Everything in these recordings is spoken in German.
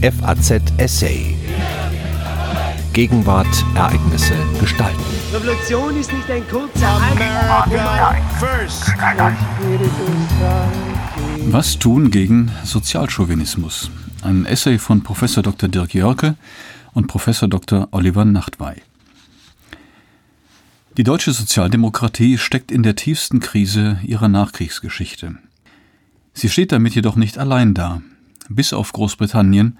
FAZ Essay. Gegenwart, Ereignisse, Gestalten. Revolution ist nicht ein kurzer Was tun gegen Sozialchauvinismus? Ein Essay von Prof. Dr. Dirk Jörke und Prof. Dr. Oliver Nachtwey. Die deutsche Sozialdemokratie steckt in der tiefsten Krise ihrer Nachkriegsgeschichte. Sie steht damit jedoch nicht allein da. Bis auf Großbritannien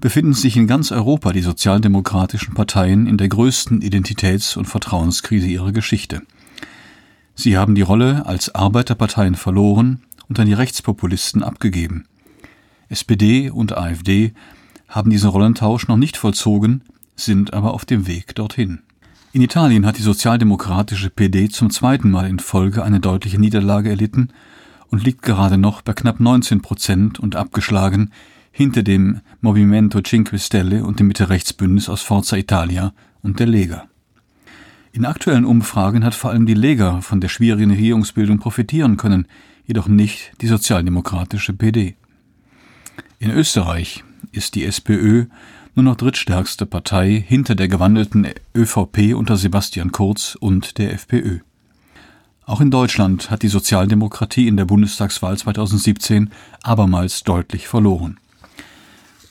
befinden sich in ganz Europa die sozialdemokratischen Parteien in der größten Identitäts- und Vertrauenskrise ihrer Geschichte. Sie haben die Rolle als Arbeiterparteien verloren und an die Rechtspopulisten abgegeben. SPD und AfD haben diesen Rollentausch noch nicht vollzogen, sind aber auf dem Weg dorthin. In Italien hat die sozialdemokratische PD zum zweiten Mal in Folge eine deutliche Niederlage erlitten und liegt gerade noch bei knapp 19 Prozent und abgeschlagen hinter dem Movimento Cinque Stelle und dem Mitte-Rechts-Bündnis aus Forza Italia und der Lega. In aktuellen Umfragen hat vor allem die Lega von der schwierigen Regierungsbildung profitieren können, jedoch nicht die sozialdemokratische PD. In Österreich ist die SPÖ nur noch drittstärkste Partei hinter der gewandelten ÖVP unter Sebastian Kurz und der FPÖ. Auch in Deutschland hat die Sozialdemokratie in der Bundestagswahl 2017 abermals deutlich verloren.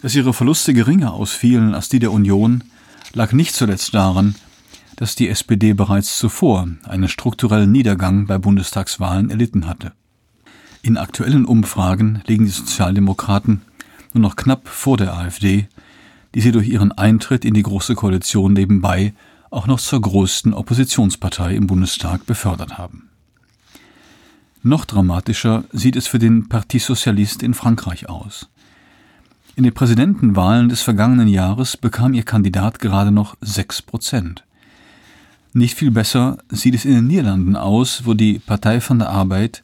Dass ihre Verluste geringer ausfielen als die der Union, lag nicht zuletzt daran, dass die SPD bereits zuvor einen strukturellen Niedergang bei Bundestagswahlen erlitten hatte. In aktuellen Umfragen liegen die Sozialdemokraten nur noch knapp vor der AfD, die sie durch ihren Eintritt in die Große Koalition nebenbei auch noch zur größten Oppositionspartei im Bundestag befördert haben. Noch dramatischer sieht es für den Parti Socialiste in Frankreich aus. In den Präsidentenwahlen des vergangenen Jahres bekam ihr Kandidat gerade noch sechs Prozent. Nicht viel besser sieht es in den Niederlanden aus, wo die Partei von der Arbeit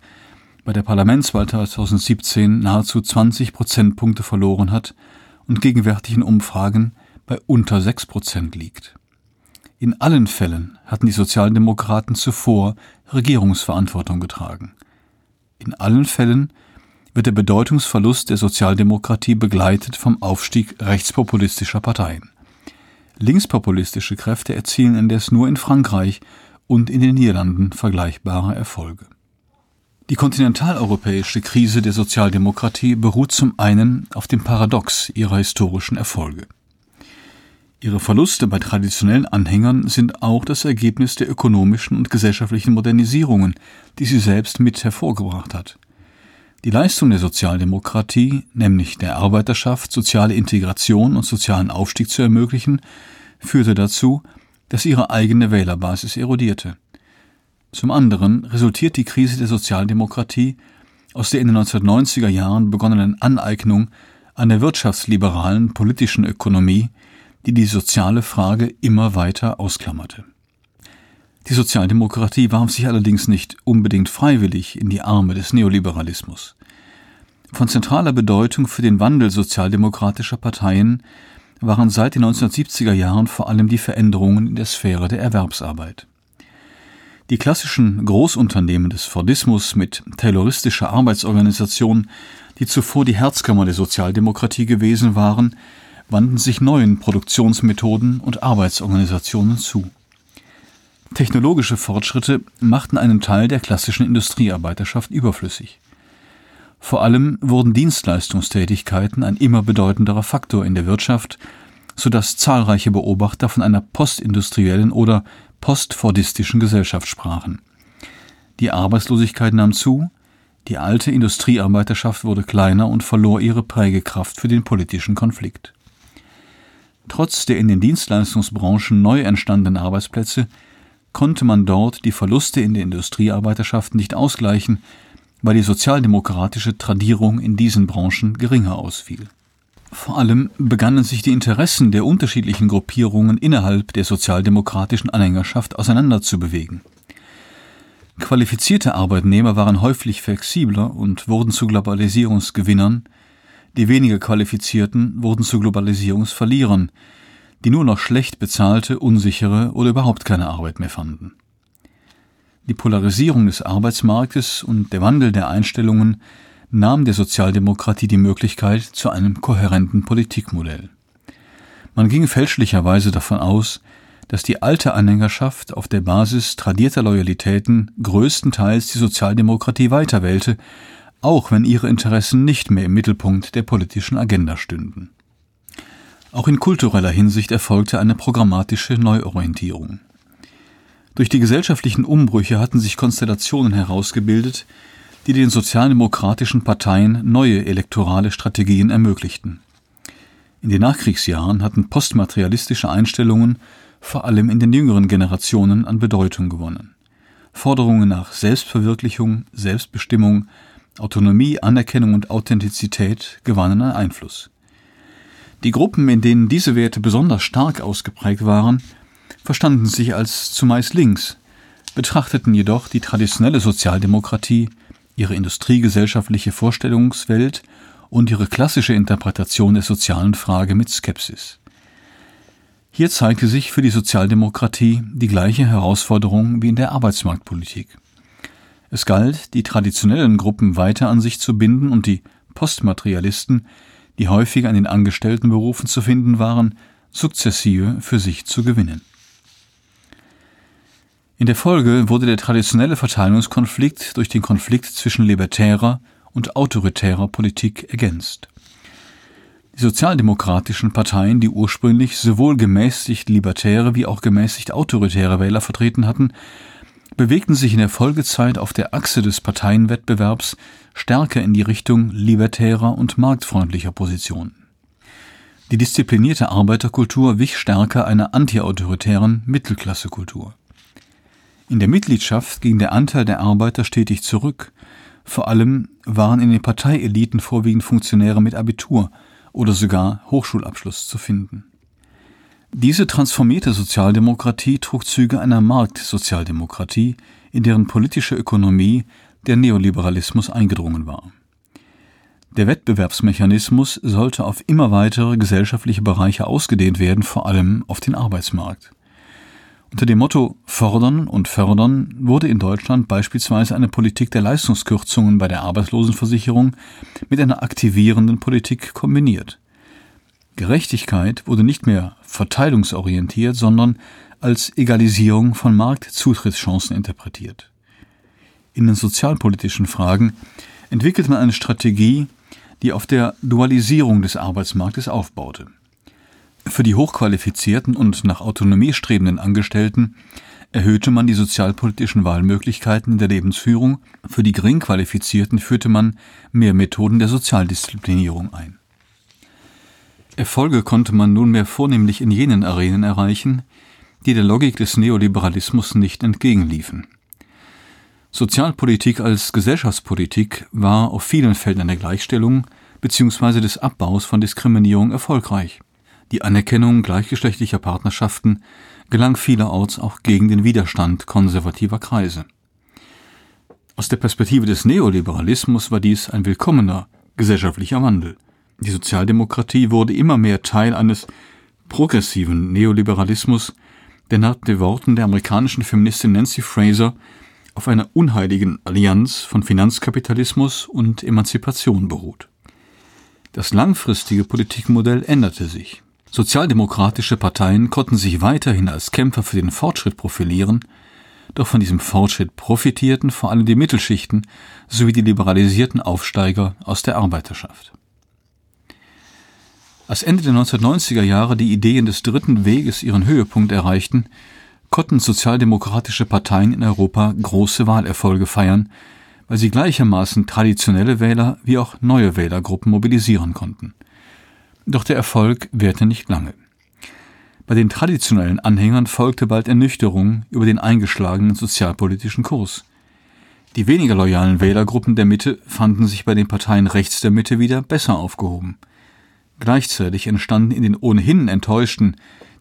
bei der Parlamentswahl 2017 nahezu 20 Prozentpunkte verloren hat und gegenwärtig in Umfragen bei unter sechs Prozent liegt. In allen Fällen hatten die Sozialdemokraten zuvor Regierungsverantwortung getragen. In allen Fällen wird der Bedeutungsverlust der Sozialdemokratie begleitet vom Aufstieg rechtspopulistischer Parteien. Linkspopulistische Kräfte erzielen indes nur in Frankreich und in den Niederlanden vergleichbare Erfolge. Die kontinentaleuropäische Krise der Sozialdemokratie beruht zum einen auf dem Paradox ihrer historischen Erfolge. Ihre Verluste bei traditionellen Anhängern sind auch das Ergebnis der ökonomischen und gesellschaftlichen Modernisierungen, die sie selbst mit hervorgebracht hat. Die Leistung der Sozialdemokratie, nämlich der Arbeiterschaft soziale Integration und sozialen Aufstieg zu ermöglichen, führte dazu, dass ihre eigene Wählerbasis erodierte. Zum anderen resultiert die Krise der Sozialdemokratie aus der in den 1990er Jahren begonnenen Aneignung an der wirtschaftsliberalen politischen Ökonomie, die die soziale Frage immer weiter ausklammerte. Die Sozialdemokratie warf sich allerdings nicht unbedingt freiwillig in die Arme des Neoliberalismus. Von zentraler Bedeutung für den Wandel sozialdemokratischer Parteien waren seit den 1970er Jahren vor allem die Veränderungen in der Sphäre der Erwerbsarbeit. Die klassischen Großunternehmen des Fordismus mit tayloristischer Arbeitsorganisation, die zuvor die Herzkammer der Sozialdemokratie gewesen waren, wandten sich neuen Produktionsmethoden und Arbeitsorganisationen zu. Technologische Fortschritte machten einen Teil der klassischen Industriearbeiterschaft überflüssig. Vor allem wurden Dienstleistungstätigkeiten ein immer bedeutenderer Faktor in der Wirtschaft, so dass zahlreiche Beobachter von einer postindustriellen oder postfordistischen Gesellschaft sprachen. Die Arbeitslosigkeit nahm zu, die alte Industriearbeiterschaft wurde kleiner und verlor ihre Prägekraft für den politischen Konflikt. Trotz der in den Dienstleistungsbranchen neu entstandenen Arbeitsplätze konnte man dort die Verluste in der Industriearbeiterschaft nicht ausgleichen, weil die sozialdemokratische Tradierung in diesen Branchen geringer ausfiel. Vor allem begannen sich die Interessen der unterschiedlichen Gruppierungen innerhalb der sozialdemokratischen Anhängerschaft auseinanderzubewegen. Qualifizierte Arbeitnehmer waren häufig flexibler und wurden zu Globalisierungsgewinnern, die weniger Qualifizierten wurden zu Globalisierungsverlierern, die nur noch schlecht bezahlte, unsichere oder überhaupt keine Arbeit mehr fanden. Die Polarisierung des Arbeitsmarktes und der Wandel der Einstellungen nahm der Sozialdemokratie die Möglichkeit zu einem kohärenten Politikmodell. Man ging fälschlicherweise davon aus, dass die alte Anhängerschaft auf der Basis tradierter Loyalitäten größtenteils die Sozialdemokratie weiterwählte, auch wenn ihre Interessen nicht mehr im Mittelpunkt der politischen Agenda stünden. Auch in kultureller Hinsicht erfolgte eine programmatische Neuorientierung. Durch die gesellschaftlichen Umbrüche hatten sich Konstellationen herausgebildet, die den sozialdemokratischen Parteien neue elektorale Strategien ermöglichten. In den Nachkriegsjahren hatten postmaterialistische Einstellungen vor allem in den jüngeren Generationen an Bedeutung gewonnen. Forderungen nach Selbstverwirklichung, Selbstbestimmung, Autonomie, Anerkennung und Authentizität gewannen an Einfluss. Die Gruppen, in denen diese Werte besonders stark ausgeprägt waren, verstanden sich als zumeist links, betrachteten jedoch die traditionelle Sozialdemokratie, ihre industriegesellschaftliche Vorstellungswelt und ihre klassische Interpretation der sozialen Frage mit Skepsis. Hier zeigte sich für die Sozialdemokratie die gleiche Herausforderung wie in der Arbeitsmarktpolitik. Es galt, die traditionellen Gruppen weiter an sich zu binden und die Postmaterialisten die häufig an den Angestelltenberufen zu finden waren, sukzessive für sich zu gewinnen. In der Folge wurde der traditionelle Verteilungskonflikt durch den Konflikt zwischen libertärer und autoritärer Politik ergänzt. Die sozialdemokratischen Parteien, die ursprünglich sowohl gemäßigt libertäre wie auch gemäßigt autoritäre Wähler vertreten hatten, bewegten sich in der Folgezeit auf der Achse des Parteienwettbewerbs stärker in die Richtung libertärer und marktfreundlicher Positionen. Die disziplinierte Arbeiterkultur wich stärker einer antiautoritären Mittelklassekultur. In der Mitgliedschaft ging der Anteil der Arbeiter stetig zurück, vor allem waren in den Parteieliten vorwiegend Funktionäre mit Abitur oder sogar Hochschulabschluss zu finden. Diese transformierte Sozialdemokratie trug Züge einer Marktsozialdemokratie, in deren politische Ökonomie der Neoliberalismus eingedrungen war. Der Wettbewerbsmechanismus sollte auf immer weitere gesellschaftliche Bereiche ausgedehnt werden, vor allem auf den Arbeitsmarkt. Unter dem Motto Fordern und Fördern wurde in Deutschland beispielsweise eine Politik der Leistungskürzungen bei der Arbeitslosenversicherung mit einer aktivierenden Politik kombiniert. Gerechtigkeit wurde nicht mehr verteilungsorientiert, sondern als Egalisierung von Marktzutrittschancen interpretiert. In den sozialpolitischen Fragen entwickelt man eine Strategie, die auf der Dualisierung des Arbeitsmarktes aufbaute. Für die hochqualifizierten und nach Autonomie strebenden Angestellten erhöhte man die sozialpolitischen Wahlmöglichkeiten in der Lebensführung, für die geringqualifizierten führte man mehr Methoden der Sozialdisziplinierung ein. Erfolge konnte man nunmehr vornehmlich in jenen Arenen erreichen, die der Logik des Neoliberalismus nicht entgegenliefen. Sozialpolitik als Gesellschaftspolitik war auf vielen Feldern der Gleichstellung bzw. des Abbaus von Diskriminierung erfolgreich. Die Anerkennung gleichgeschlechtlicher Partnerschaften gelang vielerorts auch gegen den Widerstand konservativer Kreise. Aus der Perspektive des Neoliberalismus war dies ein willkommener gesellschaftlicher Wandel – die Sozialdemokratie wurde immer mehr Teil eines progressiven Neoliberalismus, der nach den Worten der amerikanischen Feministin Nancy Fraser auf einer unheiligen Allianz von Finanzkapitalismus und Emanzipation beruht. Das langfristige Politikmodell änderte sich. Sozialdemokratische Parteien konnten sich weiterhin als Kämpfer für den Fortschritt profilieren, doch von diesem Fortschritt profitierten vor allem die Mittelschichten sowie die liberalisierten Aufsteiger aus der Arbeiterschaft. Als Ende der 1990er Jahre die Ideen des Dritten Weges ihren Höhepunkt erreichten, konnten sozialdemokratische Parteien in Europa große Wahlerfolge feiern, weil sie gleichermaßen traditionelle Wähler wie auch neue Wählergruppen mobilisieren konnten. Doch der Erfolg währte nicht lange. Bei den traditionellen Anhängern folgte bald Ernüchterung über den eingeschlagenen sozialpolitischen Kurs. Die weniger loyalen Wählergruppen der Mitte fanden sich bei den Parteien rechts der Mitte wieder besser aufgehoben. Gleichzeitig entstanden in den ohnehin enttäuschten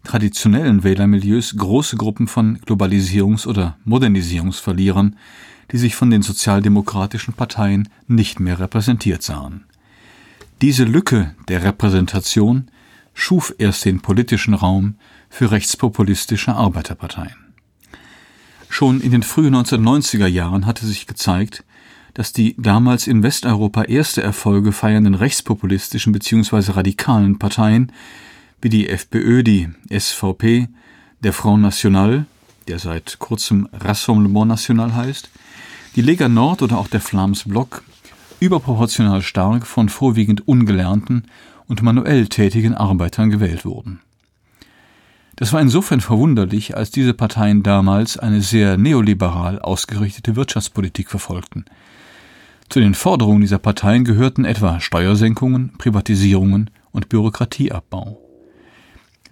traditionellen Wählermilieus große Gruppen von Globalisierungs- oder Modernisierungsverlierern, die sich von den sozialdemokratischen Parteien nicht mehr repräsentiert sahen. Diese Lücke der Repräsentation schuf erst den politischen Raum für rechtspopulistische Arbeiterparteien. Schon in den frühen 1990er Jahren hatte sich gezeigt, dass die damals in Westeuropa erste Erfolge feiernden rechtspopulistischen bzw. radikalen Parteien wie die FPÖ, die SVP, der Front National, der seit kurzem Rassemblement National heißt, die Lega Nord oder auch der Flams Block überproportional stark von vorwiegend ungelernten und manuell tätigen Arbeitern gewählt wurden. Das war insofern verwunderlich, als diese Parteien damals eine sehr neoliberal ausgerichtete Wirtschaftspolitik verfolgten. Zu den Forderungen dieser Parteien gehörten etwa Steuersenkungen, Privatisierungen und Bürokratieabbau.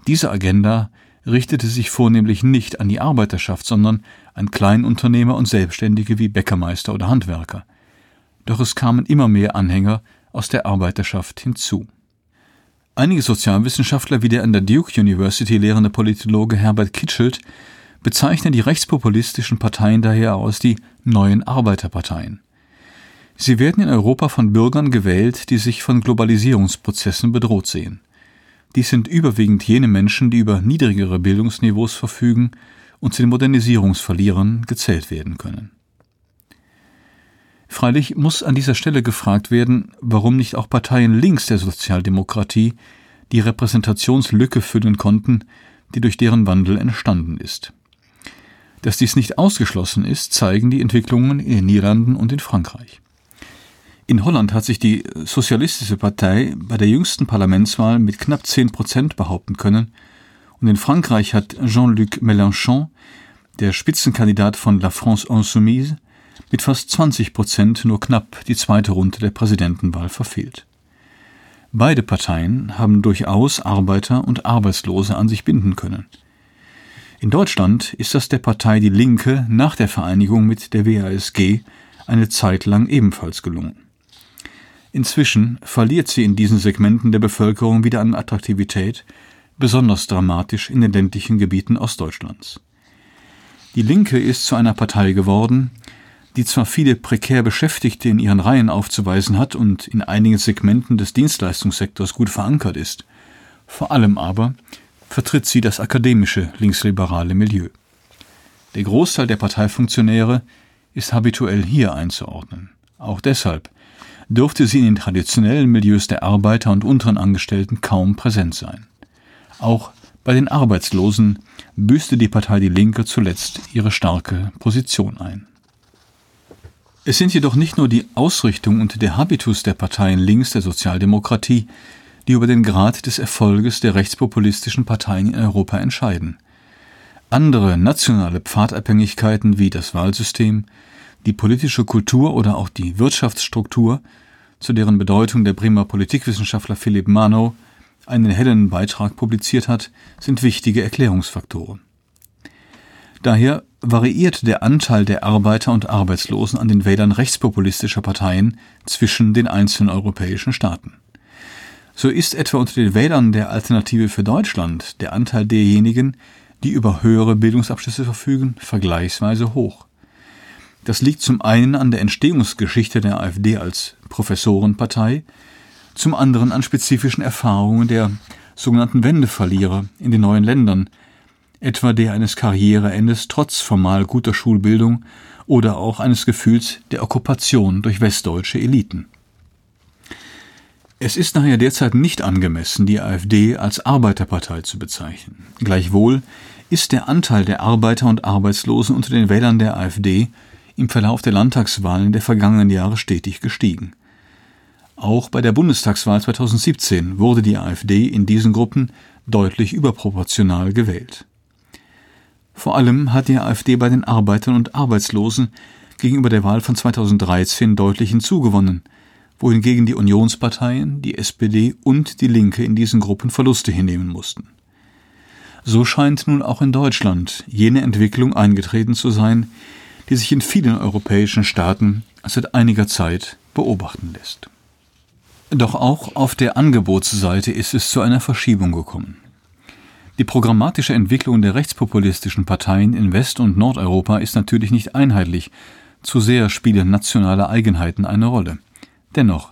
Diese Agenda richtete sich vornehmlich nicht an die Arbeiterschaft, sondern an Kleinunternehmer und Selbstständige wie Bäckermeister oder Handwerker. Doch es kamen immer mehr Anhänger aus der Arbeiterschaft hinzu. Einige Sozialwissenschaftler wie der an der Duke University lehrende Politologe Herbert Kitschelt bezeichnen die rechtspopulistischen Parteien daher als die neuen Arbeiterparteien. Sie werden in Europa von Bürgern gewählt, die sich von Globalisierungsprozessen bedroht sehen. Dies sind überwiegend jene Menschen, die über niedrigere Bildungsniveaus verfügen und zu den Modernisierungsverlierern gezählt werden können. Freilich muss an dieser Stelle gefragt werden, warum nicht auch Parteien links der Sozialdemokratie die Repräsentationslücke füllen konnten, die durch deren Wandel entstanden ist. Dass dies nicht ausgeschlossen ist, zeigen die Entwicklungen in den Niederlanden und in Frankreich. In Holland hat sich die Sozialistische Partei bei der jüngsten Parlamentswahl mit knapp 10 Prozent behaupten können, und in Frankreich hat Jean-Luc Mélenchon, der Spitzenkandidat von La France Insoumise, mit fast 20 Prozent nur knapp die zweite Runde der Präsidentenwahl verfehlt. Beide Parteien haben durchaus Arbeiter und Arbeitslose an sich binden können. In Deutschland ist das der Partei Die Linke nach der Vereinigung mit der WASG eine Zeit lang ebenfalls gelungen. Inzwischen verliert sie in diesen Segmenten der Bevölkerung wieder an Attraktivität, besonders dramatisch in den ländlichen Gebieten Ostdeutschlands. Die Linke ist zu einer Partei geworden, die zwar viele prekär Beschäftigte in ihren Reihen aufzuweisen hat und in einigen Segmenten des Dienstleistungssektors gut verankert ist, vor allem aber vertritt sie das akademische linksliberale Milieu. Der Großteil der Parteifunktionäre ist habituell hier einzuordnen. Auch deshalb dürfte sie in den traditionellen Milieus der Arbeiter und unteren Angestellten kaum präsent sein. Auch bei den Arbeitslosen büßte die Partei Die Linke zuletzt ihre starke Position ein. Es sind jedoch nicht nur die Ausrichtung und der Habitus der Parteien links der Sozialdemokratie, die über den Grad des Erfolges der rechtspopulistischen Parteien in Europa entscheiden. Andere nationale Pfadabhängigkeiten wie das Wahlsystem, die politische Kultur oder auch die Wirtschaftsstruktur, zu deren Bedeutung der Bremer Politikwissenschaftler Philipp Manow einen hellen Beitrag publiziert hat, sind wichtige Erklärungsfaktoren. Daher variiert der Anteil der Arbeiter und Arbeitslosen an den Wählern rechtspopulistischer Parteien zwischen den einzelnen europäischen Staaten. So ist etwa unter den Wählern der Alternative für Deutschland der Anteil derjenigen, die über höhere Bildungsabschlüsse verfügen, vergleichsweise hoch. Das liegt zum einen an der Entstehungsgeschichte der AfD als Professorenpartei, zum anderen an spezifischen Erfahrungen der sogenannten Wendeverlierer in den neuen Ländern, etwa der eines Karriereendes trotz formal guter Schulbildung oder auch eines Gefühls der Okkupation durch westdeutsche Eliten. Es ist daher derzeit nicht angemessen, die AfD als Arbeiterpartei zu bezeichnen. Gleichwohl ist der Anteil der Arbeiter und Arbeitslosen unter den Wählern der AfD im Verlauf der Landtagswahlen der vergangenen Jahre stetig gestiegen. Auch bei der Bundestagswahl 2017 wurde die AfD in diesen Gruppen deutlich überproportional gewählt. Vor allem hat die AfD bei den Arbeitern und Arbeitslosen gegenüber der Wahl von 2013 deutlich hinzugewonnen, wohingegen die Unionsparteien, die SPD und die Linke in diesen Gruppen Verluste hinnehmen mussten. So scheint nun auch in Deutschland jene Entwicklung eingetreten zu sein, die sich in vielen europäischen Staaten seit einiger Zeit beobachten lässt. Doch auch auf der Angebotsseite ist es zu einer Verschiebung gekommen. Die programmatische Entwicklung der rechtspopulistischen Parteien in West- und Nordeuropa ist natürlich nicht einheitlich, zu sehr spielen nationale Eigenheiten eine Rolle. Dennoch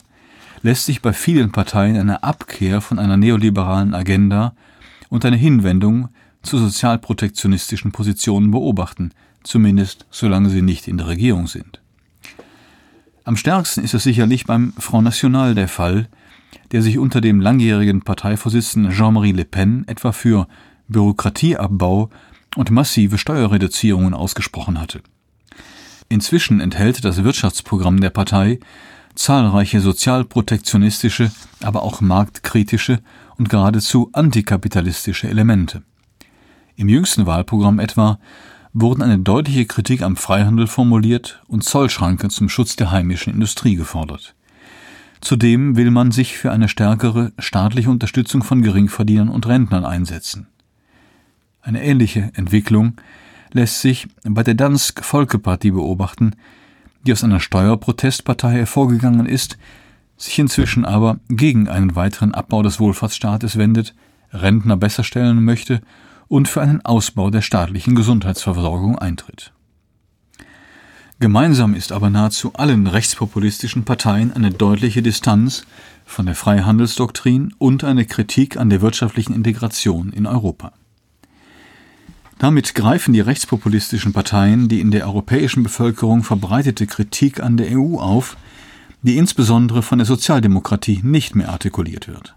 lässt sich bei vielen Parteien eine Abkehr von einer neoliberalen Agenda und eine Hinwendung zu sozialprotektionistischen Positionen beobachten, zumindest solange sie nicht in der Regierung sind. Am stärksten ist es sicherlich beim Front National der Fall, der sich unter dem langjährigen Parteivorsitzenden Jean-Marie Le Pen etwa für Bürokratieabbau und massive Steuerreduzierungen ausgesprochen hatte. Inzwischen enthält das Wirtschaftsprogramm der Partei zahlreiche sozialprotektionistische, aber auch marktkritische und geradezu antikapitalistische Elemente. Im jüngsten Wahlprogramm etwa wurden eine deutliche Kritik am Freihandel formuliert und Zollschranken zum Schutz der heimischen Industrie gefordert. Zudem will man sich für eine stärkere staatliche Unterstützung von Geringverdienern und Rentnern einsetzen. Eine ähnliche Entwicklung lässt sich bei der Dansk Folkeparti beobachten, die aus einer Steuerprotestpartei hervorgegangen ist, sich inzwischen aber gegen einen weiteren Abbau des Wohlfahrtsstaates wendet, Rentner besser stellen möchte und für einen Ausbau der staatlichen Gesundheitsversorgung eintritt. Gemeinsam ist aber nahezu allen rechtspopulistischen Parteien eine deutliche Distanz von der Freihandelsdoktrin und eine Kritik an der wirtschaftlichen Integration in Europa. Damit greifen die rechtspopulistischen Parteien die in der europäischen Bevölkerung verbreitete Kritik an der EU auf, die insbesondere von der Sozialdemokratie nicht mehr artikuliert wird.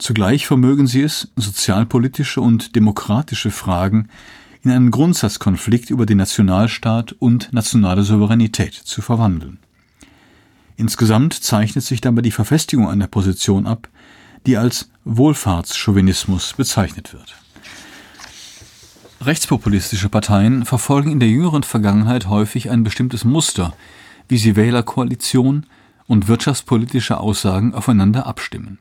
Zugleich vermögen sie es, sozialpolitische und demokratische Fragen in einen Grundsatzkonflikt über den Nationalstaat und nationale Souveränität zu verwandeln. Insgesamt zeichnet sich dabei die Verfestigung einer Position ab, die als Wohlfahrtschauvinismus bezeichnet wird. Rechtspopulistische Parteien verfolgen in der jüngeren Vergangenheit häufig ein bestimmtes Muster, wie sie Wählerkoalition und wirtschaftspolitische Aussagen aufeinander abstimmen.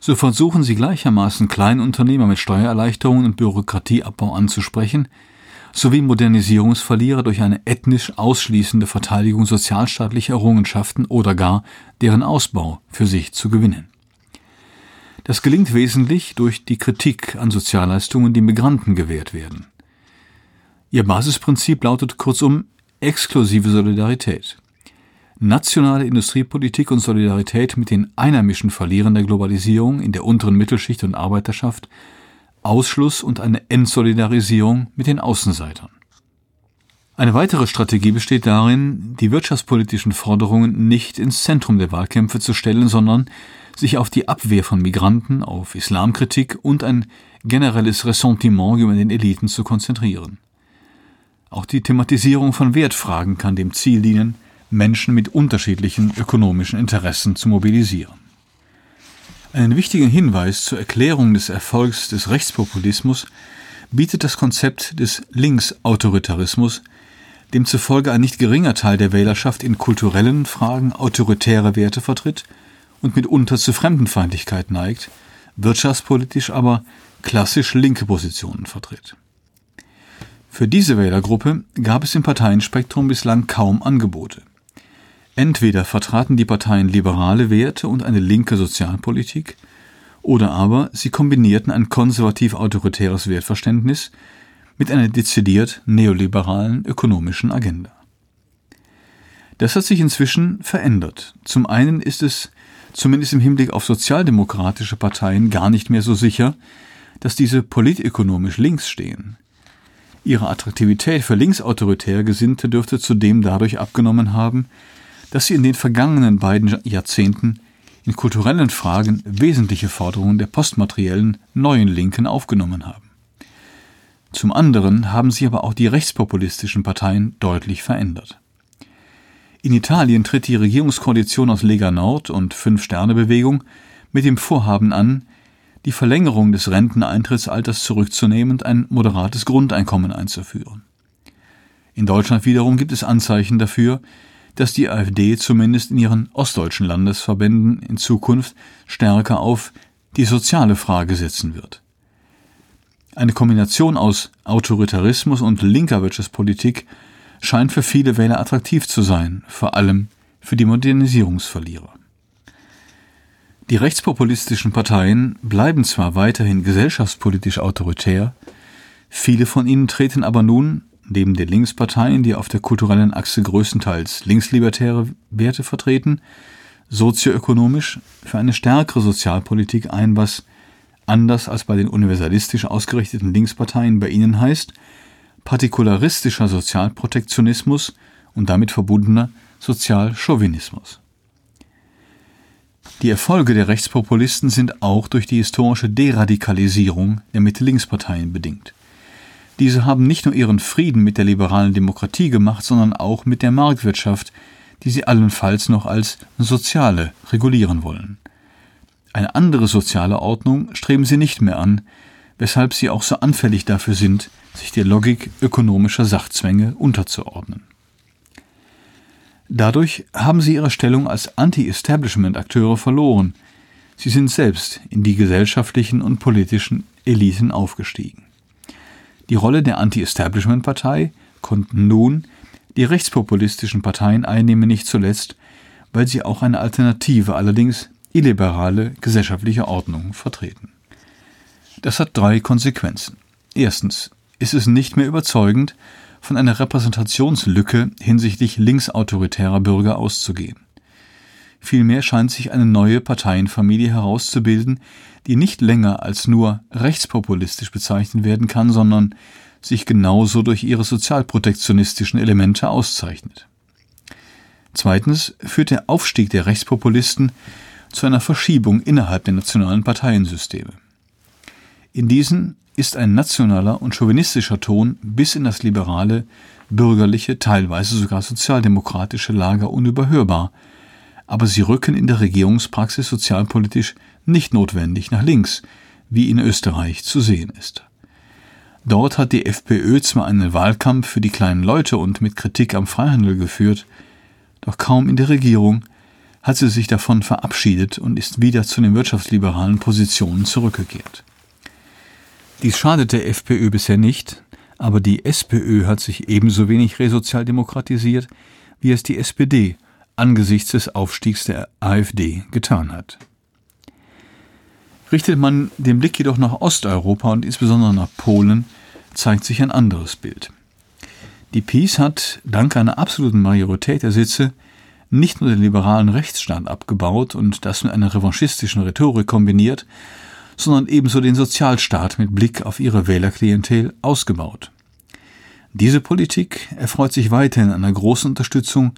So versuchen sie gleichermaßen Kleinunternehmer mit Steuererleichterungen und Bürokratieabbau anzusprechen, sowie Modernisierungsverlierer durch eine ethnisch ausschließende Verteidigung sozialstaatlicher Errungenschaften oder gar deren Ausbau für sich zu gewinnen. Das gelingt wesentlich durch die Kritik an Sozialleistungen, die Migranten gewährt werden. Ihr Basisprinzip lautet kurzum exklusive Solidarität. Nationale Industriepolitik und Solidarität mit den einheimischen Verlierern der Globalisierung in der unteren Mittelschicht und Arbeiterschaft, Ausschluss und eine Entsolidarisierung mit den Außenseitern. Eine weitere Strategie besteht darin, die wirtschaftspolitischen Forderungen nicht ins Zentrum der Wahlkämpfe zu stellen, sondern sich auf die Abwehr von Migranten, auf Islamkritik und ein generelles Ressentiment über den Eliten zu konzentrieren. Auch die Thematisierung von Wertfragen kann dem Ziel dienen, Menschen mit unterschiedlichen ökonomischen Interessen zu mobilisieren. Einen wichtigen Hinweis zur Erklärung des Erfolgs des Rechtspopulismus bietet das Konzept des Linksautoritarismus, demzufolge ein nicht geringer Teil der Wählerschaft in kulturellen Fragen autoritäre Werte vertritt und mitunter zu Fremdenfeindlichkeit neigt, wirtschaftspolitisch aber klassisch linke Positionen vertritt. Für diese Wählergruppe gab es im Parteienspektrum bislang kaum Angebote. Entweder vertraten die Parteien liberale Werte und eine linke Sozialpolitik, oder aber sie kombinierten ein konservativ-autoritäres Wertverständnis mit einer dezidiert neoliberalen ökonomischen Agenda. Das hat sich inzwischen verändert. Zum einen ist es zumindest im Hinblick auf sozialdemokratische Parteien gar nicht mehr so sicher, dass diese politökonomisch links stehen. Ihre Attraktivität für linksautoritär Gesinnte dürfte zudem dadurch abgenommen haben, dass sie in den vergangenen beiden Jahrzehnten in kulturellen Fragen wesentliche Forderungen der postmateriellen neuen Linken aufgenommen haben. Zum anderen haben sich aber auch die rechtspopulistischen Parteien deutlich verändert. In Italien tritt die Regierungskoalition aus Lega Nord und Fünf-Sterne-Bewegung mit dem Vorhaben an, die Verlängerung des Renteneintrittsalters zurückzunehmen und ein moderates Grundeinkommen einzuführen. In Deutschland wiederum gibt es Anzeichen dafür, dass die AfD zumindest in ihren ostdeutschen Landesverbänden in Zukunft stärker auf die soziale Frage setzen wird. Eine Kombination aus Autoritarismus und linker Wirtschaftspolitik scheint für viele Wähler attraktiv zu sein, vor allem für die Modernisierungsverlierer. Die rechtspopulistischen Parteien bleiben zwar weiterhin gesellschaftspolitisch autoritär, viele von ihnen treten aber nun, neben den Linksparteien, die auf der kulturellen Achse größtenteils linkslibertäre Werte vertreten, sozioökonomisch für eine stärkere Sozialpolitik ein, was anders als bei den universalistisch ausgerichteten Linksparteien bei ihnen heißt, partikularistischer Sozialprotektionismus und damit verbundener Sozialchauvinismus. Die Erfolge der Rechtspopulisten sind auch durch die historische Deradikalisierung der Mitte-Links-Parteien bedingt. Diese haben nicht nur ihren Frieden mit der liberalen Demokratie gemacht, sondern auch mit der Marktwirtschaft, die sie allenfalls noch als soziale regulieren wollen. Eine andere soziale Ordnung streben sie nicht mehr an, weshalb sie auch so anfällig dafür sind, sich der Logik ökonomischer Sachzwänge unterzuordnen. Dadurch haben sie ihre Stellung als Anti-Establishment-Akteure verloren. Sie sind selbst in die gesellschaftlichen und politischen Eliten aufgestiegen. Die Rolle der Anti-Establishment-Partei konnten nun die rechtspopulistischen Parteien einnehmen, nicht zuletzt, weil sie auch eine alternative, allerdings illiberale gesellschaftliche Ordnung vertreten. Das hat drei Konsequenzen. Erstens ist es nicht mehr überzeugend, von einer Repräsentationslücke hinsichtlich linksautoritärer Bürger auszugehen. Vielmehr scheint sich eine neue Parteienfamilie herauszubilden, die nicht länger als nur rechtspopulistisch bezeichnet werden kann, sondern sich genauso durch ihre sozialprotektionistischen Elemente auszeichnet. Zweitens führt der Aufstieg der Rechtspopulisten zu einer Verschiebung innerhalb der nationalen Parteiensysteme. In diesen ist ein nationaler und chauvinistischer Ton bis in das liberale, bürgerliche, teilweise sogar sozialdemokratische Lager unüberhörbar, aber sie rücken in der Regierungspraxis sozialpolitisch nicht notwendig nach links, wie in Österreich zu sehen ist. Dort hat die FPÖ zwar einen Wahlkampf für die kleinen Leute und mit Kritik am Freihandel geführt, doch kaum in der Regierung hat sie sich davon verabschiedet und ist wieder zu den wirtschaftsliberalen Positionen zurückgekehrt. Dies schadet der FPÖ bisher nicht, aber die SPÖ hat sich ebenso wenig resozialdemokratisiert, wie es die SPD angesichts des Aufstiegs der AfD getan hat. Richtet man den Blick jedoch nach Osteuropa und insbesondere nach Polen, zeigt sich ein anderes Bild. Die PiS hat dank einer absoluten Majorität der Sitze nicht nur den liberalen Rechtsstaat abgebaut und das mit einer revanchistischen Rhetorik kombiniert, sondern ebenso den Sozialstaat mit Blick auf ihre Wählerklientel ausgebaut. Diese Politik erfreut sich weiterhin einer großen Unterstützung,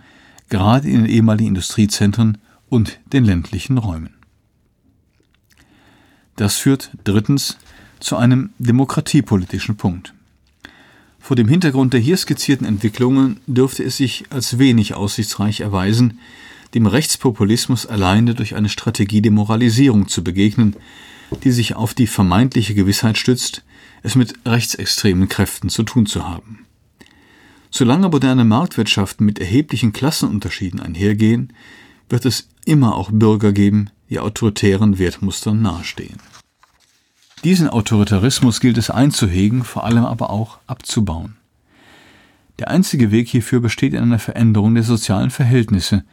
gerade in den ehemaligen Industriezentren und den ländlichen Räumen. Das führt drittens zu einem demokratiepolitischen Punkt. Vor dem Hintergrund der hier skizzierten Entwicklungen dürfte es sich als wenig aussichtsreich erweisen, dem Rechtspopulismus alleine durch eine Strategie der Moralisierung zu begegnen, die sich auf die vermeintliche Gewissheit stützt, es mit rechtsextremen Kräften zu tun zu haben. Solange moderne Marktwirtschaften mit erheblichen Klassenunterschieden einhergehen, wird es immer auch Bürger geben, die autoritären Wertmustern nahestehen. Diesen Autoritarismus gilt es einzuhegen, vor allem aber auch abzubauen. Der einzige Weg hierfür besteht in einer Veränderung der sozialen Verhältnisse,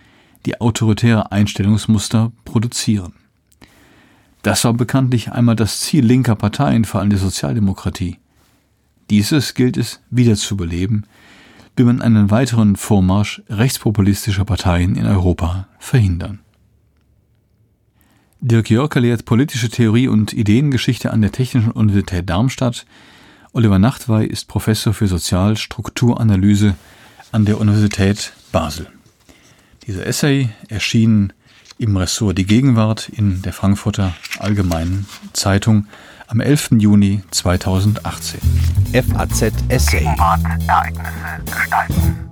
die autoritäre Einstellungsmuster produzieren. Das war bekanntlich einmal das Ziel linker Parteien, vor allem der Sozialdemokratie. Dieses gilt es wiederzubeleben, will man einen weiteren Vormarsch rechtspopulistischer Parteien in Europa verhindern. Dirk Jörker lehrt politische Theorie und Ideengeschichte an der Technischen Universität Darmstadt. Oliver Nachtwey ist Professor für Sozialstrukturanalyse an der Universität Basel. Dieser Essay erschien im Ressort Die Gegenwart in der Frankfurter Allgemeinen Zeitung am 11. Juni 2018. FAZ Essay. Ereignisse gestalten.